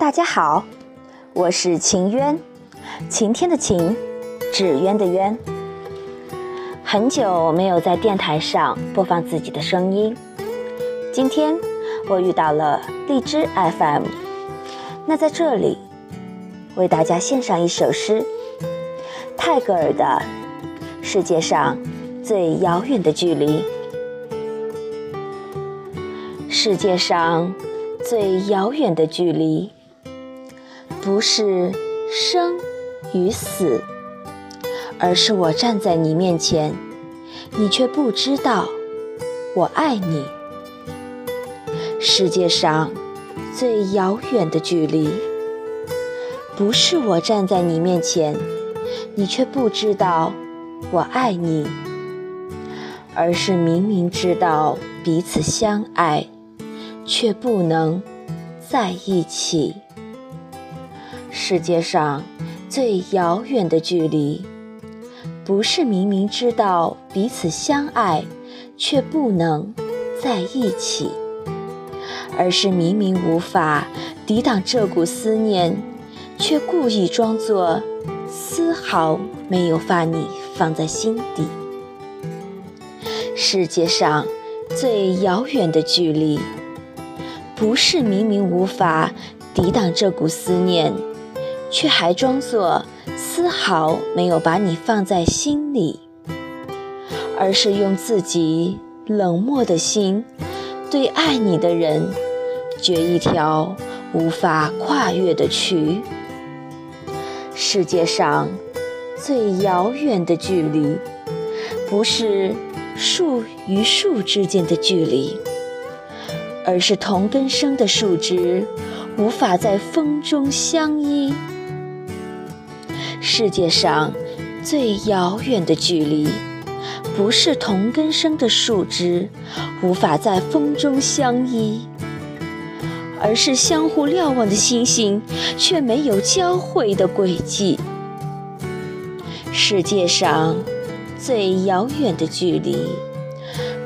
大家好，我是晴渊，晴天的晴，纸鸢的鸢。很久没有在电台上播放自己的声音，今天我遇到了荔枝 FM，那在这里为大家献上一首诗，泰戈尔的《世界上最遥远的距离》。世界上最遥远的距离，不是生与死，而是我站在你面前，你却不知道我爱你。世界上最遥远的距离，不是我站在你面前，你却不知道我爱你，而是明明知道彼此相爱。却不能在一起。世界上最遥远的距离，不是明明知道彼此相爱，却不能在一起，而是明明无法抵挡这股思念，却故意装作丝毫没有把你放在心底。世界上最遥远的距离。不是明明无法抵挡这股思念，却还装作丝毫没有把你放在心里，而是用自己冷漠的心，对爱你的人掘一条无法跨越的渠。世界上最遥远的距离，不是树与树之间的距离。而是同根生的树枝无法在风中相依。世界上最遥远的距离，不是同根生的树枝无法在风中相依，而是相互瞭望的星星却没有交汇的轨迹。世界上最遥远的距离。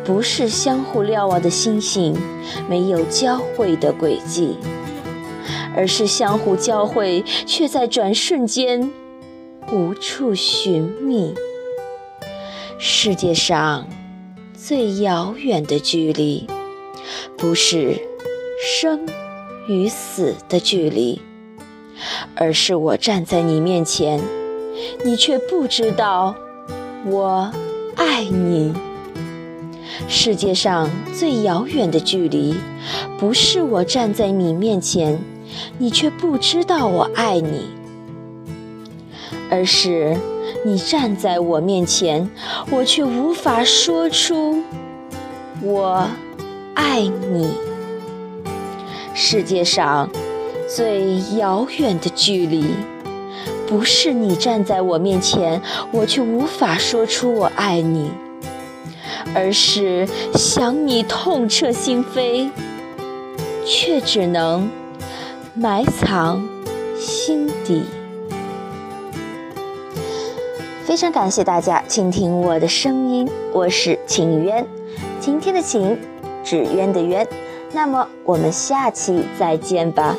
不是相互瞭望的星星没有交汇的轨迹，而是相互交汇却在转瞬间无处寻觅。世界上最遥远的距离，不是生与死的距离，而是我站在你面前，你却不知道我爱你。世界上最遥远的距离，不是我站在你面前，你却不知道我爱你，而是你站在我面前，我却无法说出我爱你。世界上最遥远的距离，不是你站在我面前，我却无法说出我爱你。而是想你痛彻心扉，却只能埋藏心底。非常感谢大家倾听我的声音，我是晴渊，晴天的晴，纸鸢的鸢。那么我们下期再见吧。